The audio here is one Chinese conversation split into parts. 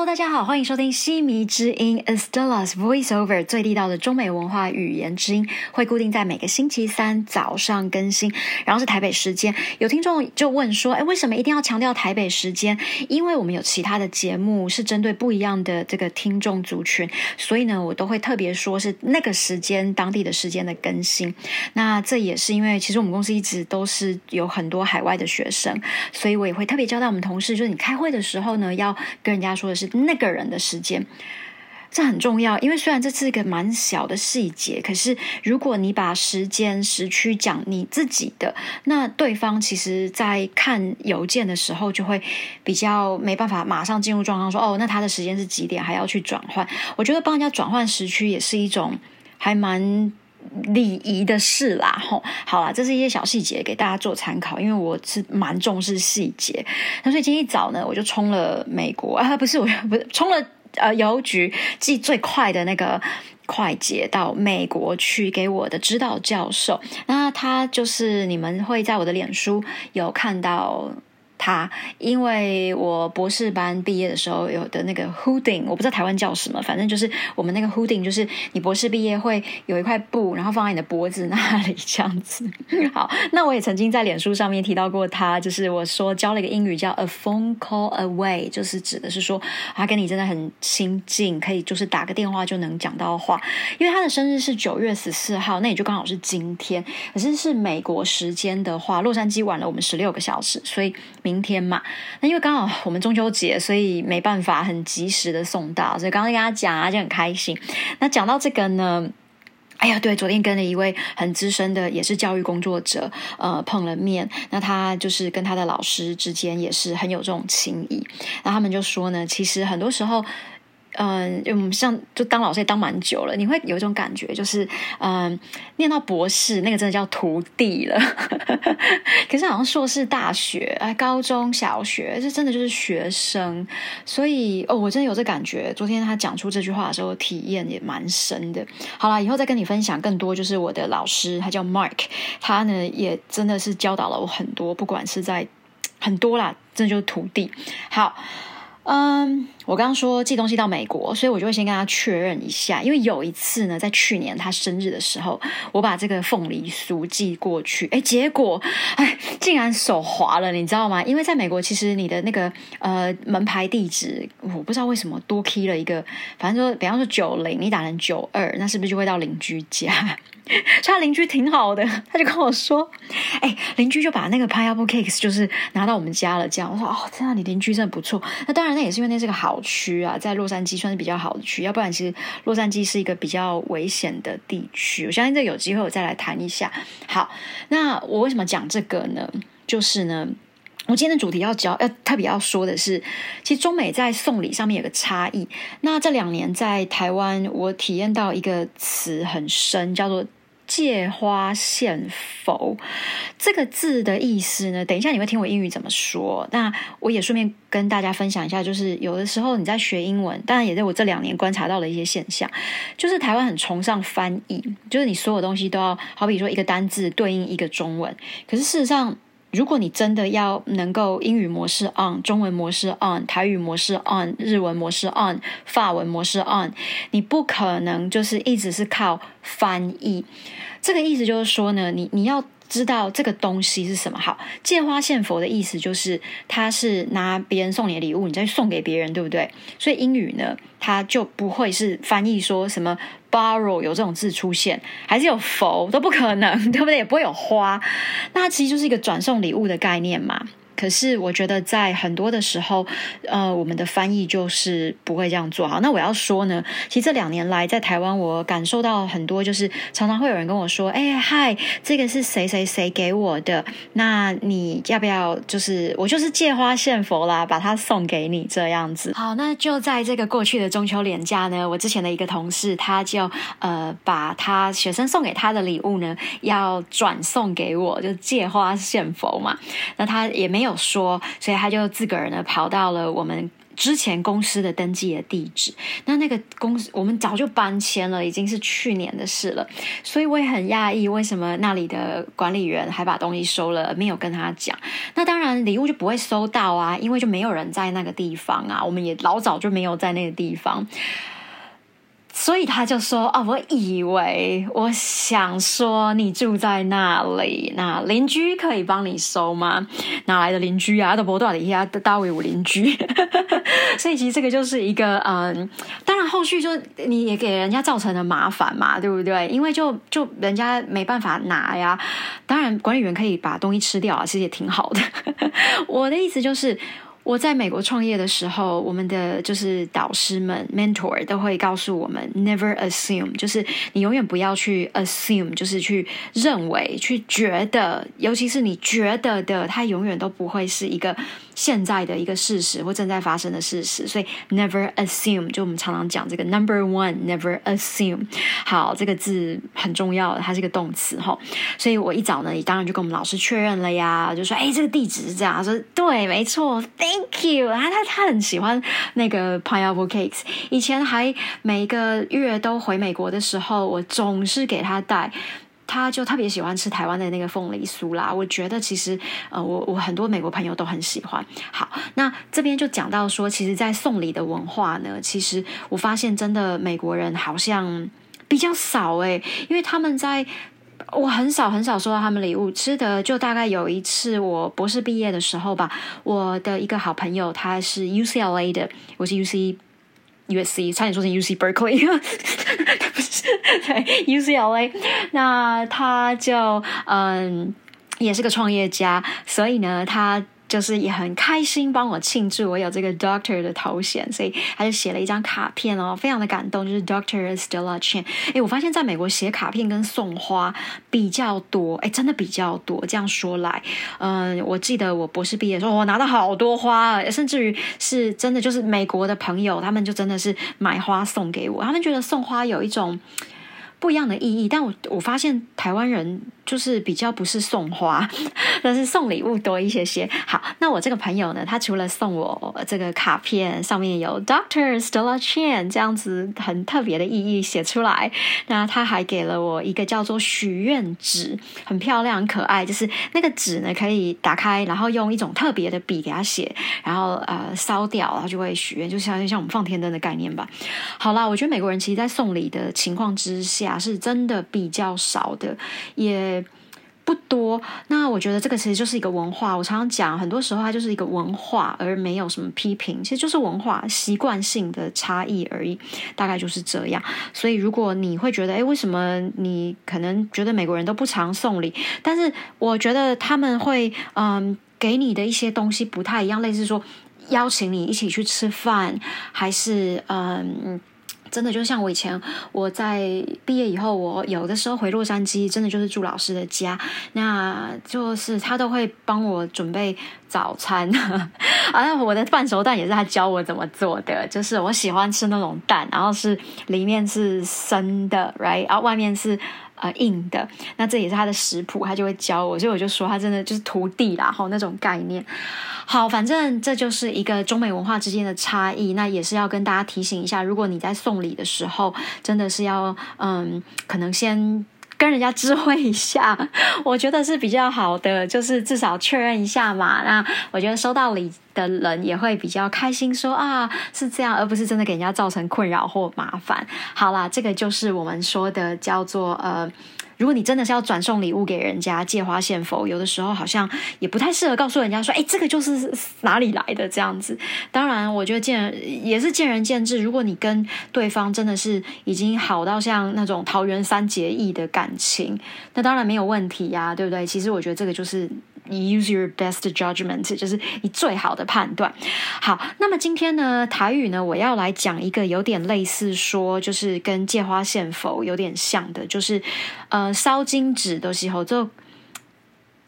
Hello，大家好，欢迎收听西迷之音 Estella's Voiceover 最地道的中美文化语言之音，会固定在每个星期三早上更新，然后是台北时间。有听众就问说，哎，为什么一定要强调台北时间？因为我们有其他的节目是针对不一样的这个听众族群，所以呢，我都会特别说是那个时间当地的时间的更新。那这也是因为其实我们公司一直都是有很多海外的学生，所以我也会特别交代我们同事，就是你开会的时候呢，要跟人家说的。是那个人的时间，这很重要。因为虽然这是一个蛮小的细节，可是如果你把时间时区讲你自己的，那对方其实在看邮件的时候就会比较没办法马上进入状况，说哦，那他的时间是几点，还要去转换。我觉得帮人家转换时区也是一种还蛮。礼仪的事啦，吼，好啦，这是一些小细节给大家做参考，因为我是蛮重视细节。那所以今天一早呢，我就冲了美国啊，不是我不是冲了呃邮局寄最快的那个快捷到美国去给我的指导教授。那他就是你们会在我的脸书有看到。他因为我博士班毕业的时候有的那个 hooding，我不知道台湾叫什么，反正就是我们那个 hooding，就是你博士毕业会有一块布，然后放在你的脖子那里 这样子。好，那我也曾经在脸书上面提到过他，就是我说教了一个英语叫 a phone call away，就是指的是说他跟你真的很亲近，可以就是打个电话就能讲到话。因为他的生日是九月十四号，那也就刚好是今天，可是是美国时间的话，洛杉矶晚了我们十六个小时，所以。明天嘛，那因为刚好我们中秋节，所以没办法很及时的送到，所以刚刚跟他讲啊，就很开心。那讲到这个呢，哎呀，对，昨天跟了一位很资深的，也是教育工作者，呃，碰了面。那他就是跟他的老师之间也是很有这种情谊。那他们就说呢，其实很多时候。嗯，嗯，像就当老师也当蛮久了，你会有一种感觉，就是嗯，念到博士那个真的叫徒弟了。可是好像硕士、大学、哎，高中小学，这真的就是学生。所以哦，我真的有这感觉。昨天他讲出这句话的时候，体验也蛮深的。好了，以后再跟你分享更多。就是我的老师，他叫 Mark，他呢也真的是教导了我很多，不管是在很多啦，真的就是徒弟。好。嗯，我刚刚说寄东西到美国，所以我就会先跟他确认一下。因为有一次呢，在去年他生日的时候，我把这个凤梨酥寄过去，哎，结果哎，竟然手滑了，你知道吗？因为在美国，其实你的那个呃门牌地址，我不知道为什么多 key 了一个，反正说，比方说九零，你打成九二，那是不是就会到邻居家？他邻居挺好的，他就跟我说：“哎，邻居就把那个 pineapple cakes 就是拿到我们家了。”这样我说：“哦，天啊，你邻居真的不错。”那当然，那也是因为那是个好区啊，在洛杉矶算是比较好的区，要不然其实洛杉矶是一个比较危险的地区。我相信这有机会我再来谈一下。好，那我为什么讲这个呢？就是呢，我今天的主题要教要特别要说的是，其实中美在送礼上面有个差异。那这两年在台湾，我体验到一个词很深，叫做。借花献佛这个字的意思呢？等一下你会听我英语怎么说。那我也顺便跟大家分享一下，就是有的时候你在学英文，当然也在我这两年观察到的一些现象，就是台湾很崇尚翻译，就是你所有东西都要好比说一个单字对应一个中文。可是事实上，如果你真的要能够英语模式 on，中文模式 on，台语模式 on，日文模式 on，法文模式 on，你不可能就是一直是靠翻译。这个意思就是说呢，你你要知道这个东西是什么。好，借花献佛的意思就是，他是拿别人送你的礼物，你再送给别人，对不对？所以英语呢，它就不会是翻译说什么 borrow 有这种字出现，还是有佛都不可能，对不对？也不会有花，那其实就是一个转送礼物的概念嘛。可是我觉得在很多的时候，呃，我们的翻译就是不会这样做。好，那我要说呢，其实这两年来在台湾，我感受到很多，就是常常会有人跟我说：“哎，嗨，这个是谁谁谁给我的？那你要不要？就是我就是借花献佛啦，把它送给你这样子。”好，那就在这个过去的中秋连假呢，我之前的一个同事，他就呃把他学生送给他的礼物呢，要转送给我，就借花献佛嘛。那他也没有。说，所以他就自个儿呢跑到了我们之前公司的登记的地址。那那个公司我们早就搬迁了，已经是去年的事了。所以我也很讶异，为什么那里的管理员还把东西收了，没有跟他讲。那当然礼物就不会收到啊，因为就没有人在那个地方啊。我们也老早就没有在那个地方。所以他就说：“哦，我以为，我想说你住在那里，那邻居可以帮你收吗？哪来的邻居啊？都不多少底下大卫有邻居，所以其实这个就是一个嗯，当然后续就你也给人家造成了麻烦嘛，对不对？因为就就人家没办法拿呀。当然管理员可以把东西吃掉啊，其实也挺好的。我的意思就是。”我在美国创业的时候，我们的就是导师们 mentor 都会告诉我们，never assume，就是你永远不要去 assume，就是去认为、去觉得，尤其是你觉得的，它永远都不会是一个。现在的一个事实或正在发生的事实，所以 never assume 就我们常常讲这个 number one never assume。好，这个字很重要，它是一个动词哈。所以我一早呢，当然就跟我们老师确认了呀，就说哎，这个地址是这样。说对，没错，Thank you。他他他很喜欢那个 pineapple cakes，以前还每个月都回美国的时候，我总是给他带。他就特别喜欢吃台湾的那个凤梨酥啦，我觉得其实呃，我我很多美国朋友都很喜欢。好，那这边就讲到说，其实，在送礼的文化呢，其实我发现真的美国人好像比较少诶，因为他们在我很少很少收到他们礼物，吃的就大概有一次我博士毕业的时候吧，我的一个好朋友他是 UCLA 的，我是 UC。U S C 差点说成 U C Berkeley，不是 U.C.L.A.，那他就嗯也是个创业家，所以呢他。就是也很开心帮我庆祝我有这个 Doctor 的头衔，所以他就写了一张卡片哦，非常的感动，就是 Doctor Stella Chen。哎，我发现在美国写卡片跟送花比较多，哎，真的比较多。这样说来，嗯，我记得我博士毕业的时候，我拿到好多花，甚至于是真的就是美国的朋友，他们就真的是买花送给我，他们觉得送花有一种。不一样的意义，但我我发现台湾人就是比较不是送花，但是送礼物多一些些。好，那我这个朋友呢，他除了送我这个卡片，上面有 Doctor Stella Chen 这样子很特别的意义写出来，那他还给了我一个叫做许愿纸，很漂亮、可爱，就是那个纸呢可以打开，然后用一种特别的笔给他写，然后呃烧掉，然后就会许愿，就像像我们放天灯的概念吧。好啦，我觉得美国人其实，在送礼的情况之下。是真的比较少的，也不多。那我觉得这个其实就是一个文化。我常常讲，很多时候它就是一个文化，而没有什么批评，其实就是文化习惯性的差异而已。大概就是这样。所以，如果你会觉得，哎，为什么你可能觉得美国人都不常送礼？但是我觉得他们会，嗯，给你的一些东西不太一样，类似说邀请你一起去吃饭，还是嗯。真的就像我以前我在毕业以后，我有的时候回洛杉矶，真的就是住老师的家，那就是他都会帮我准备早餐。啊，我的半熟蛋也是他教我怎么做的，就是我喜欢吃那种蛋，然后是里面是生的，right，然后外面是。呃，硬的，那这也是他的食谱，他就会教我，所以我就说他真的就是徒弟啦，吼，那种概念。好，反正这就是一个中美文化之间的差异，那也是要跟大家提醒一下，如果你在送礼的时候，真的是要嗯，可能先。跟人家知会一下，我觉得是比较好的，就是至少确认一下嘛。那我觉得收到礼的人也会比较开心，说啊是这样，而不是真的给人家造成困扰或麻烦。好啦，这个就是我们说的叫做呃。如果你真的是要转送礼物给人家，借花献佛，有的时候好像也不太适合告诉人家说，哎，这个就是哪里来的这样子。当然，我觉得见也是见仁见智。如果你跟对方真的是已经好到像那种桃园三结义的感情，那当然没有问题呀，对不对？其实我觉得这个就是。你 use your best judgment，就是你最好的判断。好，那么今天呢，台语呢，我要来讲一个有点类似说，就是跟借花献佛有点像的，就是呃烧金纸的时候就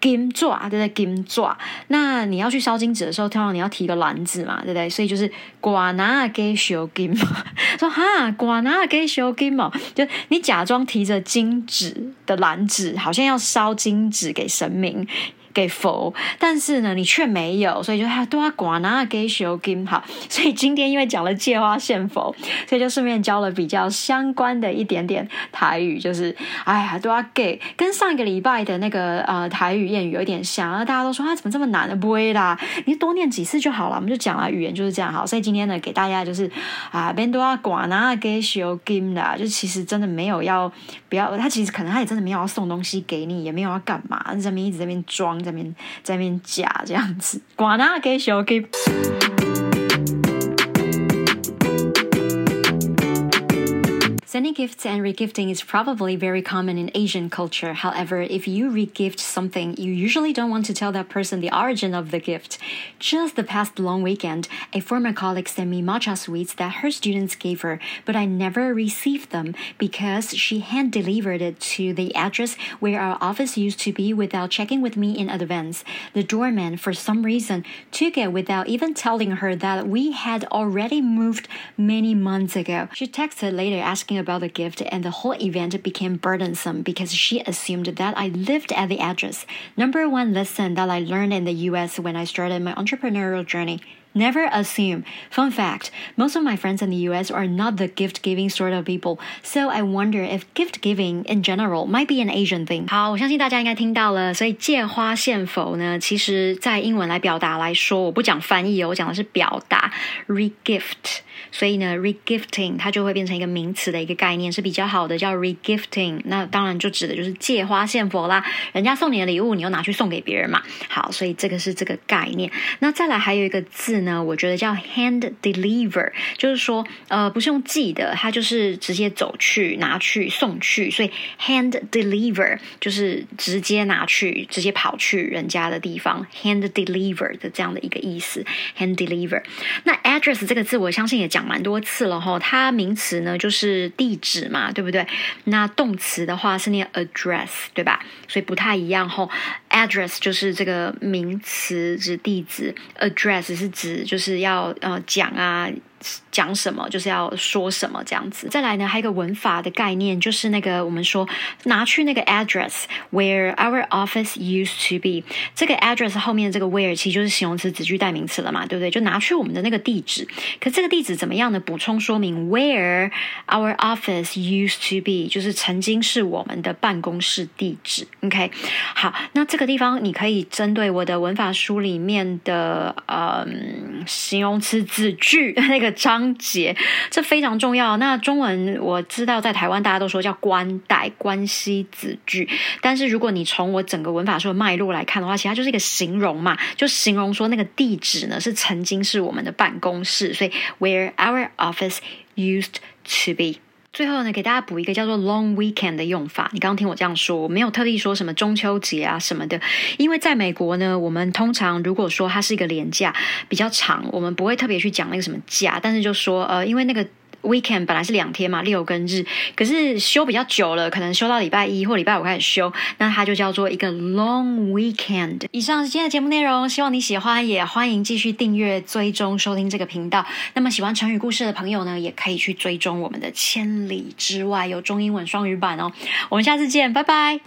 金爪，对不对？金爪。那你要去烧金纸的时候，通常你要提个篮子嘛，对不对？所以就是寡拿给小金嘛，说哈寡拿给烧金嘛，就你假装提着金纸的篮子，好像要烧金纸给神明。给佛，但是呢，你却没有，所以就他都要管啊给修金好。所以今天因为讲了借花献佛，所以就顺便教了比较相关的一点点台语，就是哎呀都要给，跟上一个礼拜的那个呃台语谚语有点像，然后大家都说啊怎么这么难的，不会啦，你多念几次就好了。我们就讲了语言就是这样好，所以今天呢给大家就是啊边都要管啊给修金啦，就其实真的没有要不要，他其实可能他也真的没有要送东西给你，也没有要干嘛，在那边一直在边装，在面在面假这样子。瓜纳给小给。Sending gifts and regifting is probably very common in Asian culture. However, if you regift something, you usually don't want to tell that person the origin of the gift. Just the past long weekend, a former colleague sent me matcha sweets that her students gave her, but I never received them because she hand delivered it to the address where our office used to be without checking with me in advance. The doorman, for some reason, took it without even telling her that we had already moved many months ago. She texted later asking about the gift, and the whole event became burdensome because she assumed that I lived at the address. Number one lesson that I learned in the US when I started my entrepreneurial journey Never assume. Fun fact most of my friends in the US are not the gift giving sort of people, so I wonder if gift giving in general might be an Asian thing. 好，我相信大家应该听到了。所以借花献佛呢，其实在英文来表达来说，我不讲翻译哦，我讲的是表达 regift。所以呢，regifting 它就会变成一个名词的一个概念，是比较好的，叫 regifting。那当然就指的就是借花献佛啦。人家送你的礼物，你又拿去送给别人嘛。好，所以这个是这个概念。那再来还有一个字。 呢，我觉得叫 hand deliver，就是说，呃，不是用寄的，它就是直接走去拿去送去，所以 hand deliver 就是直接拿去，直接跑去人家的地方，hand deliver 的这样的一个意思，hand deliver。那 address 这个字，我相信也讲蛮多次了哈，它名词呢就是地址嘛，对不对？那动词的话是念 address，对吧？所以不太一样哈，address 就是这个名词指地址，address 是指。就是要呃讲啊。讲什么就是要说什么这样子。再来呢，还有一个文法的概念，就是那个我们说拿去那个 address where our office used to be。这个 address 后面这个 where 其实就是形容词子句代名词了嘛，对不对？就拿去我们的那个地址。可这个地址怎么样呢？补充说明 where our office used to be，就是曾经是我们的办公室地址。OK，好，那这个地方你可以针对我的文法书里面的呃形容词子句那个。章节这非常重要。那中文我知道，在台湾大家都说叫关代关系子句，但是如果你从我整个文法书的脉络来看的话，其实它就是一个形容嘛，就形容说那个地址呢是曾经是我们的办公室，所以 where our office used to be。最后呢，给大家补一个叫做 long weekend 的用法。你刚刚听我这样说，我没有特地说什么中秋节啊什么的，因为在美国呢，我们通常如果说它是一个连假比较长，我们不会特别去讲那个什么假，但是就说呃，因为那个。Weekend 本来是两天嘛，六跟日，可是休比较久了，可能休到礼拜一或礼拜五开始休，那它就叫做一个 long weekend。以上是今天的节目内容，希望你喜欢，也欢迎继续订阅、追踪、收听这个频道。那么喜欢成语故事的朋友呢，也可以去追踪我们的千里之外有中英文双语版哦。我们下次见，拜拜。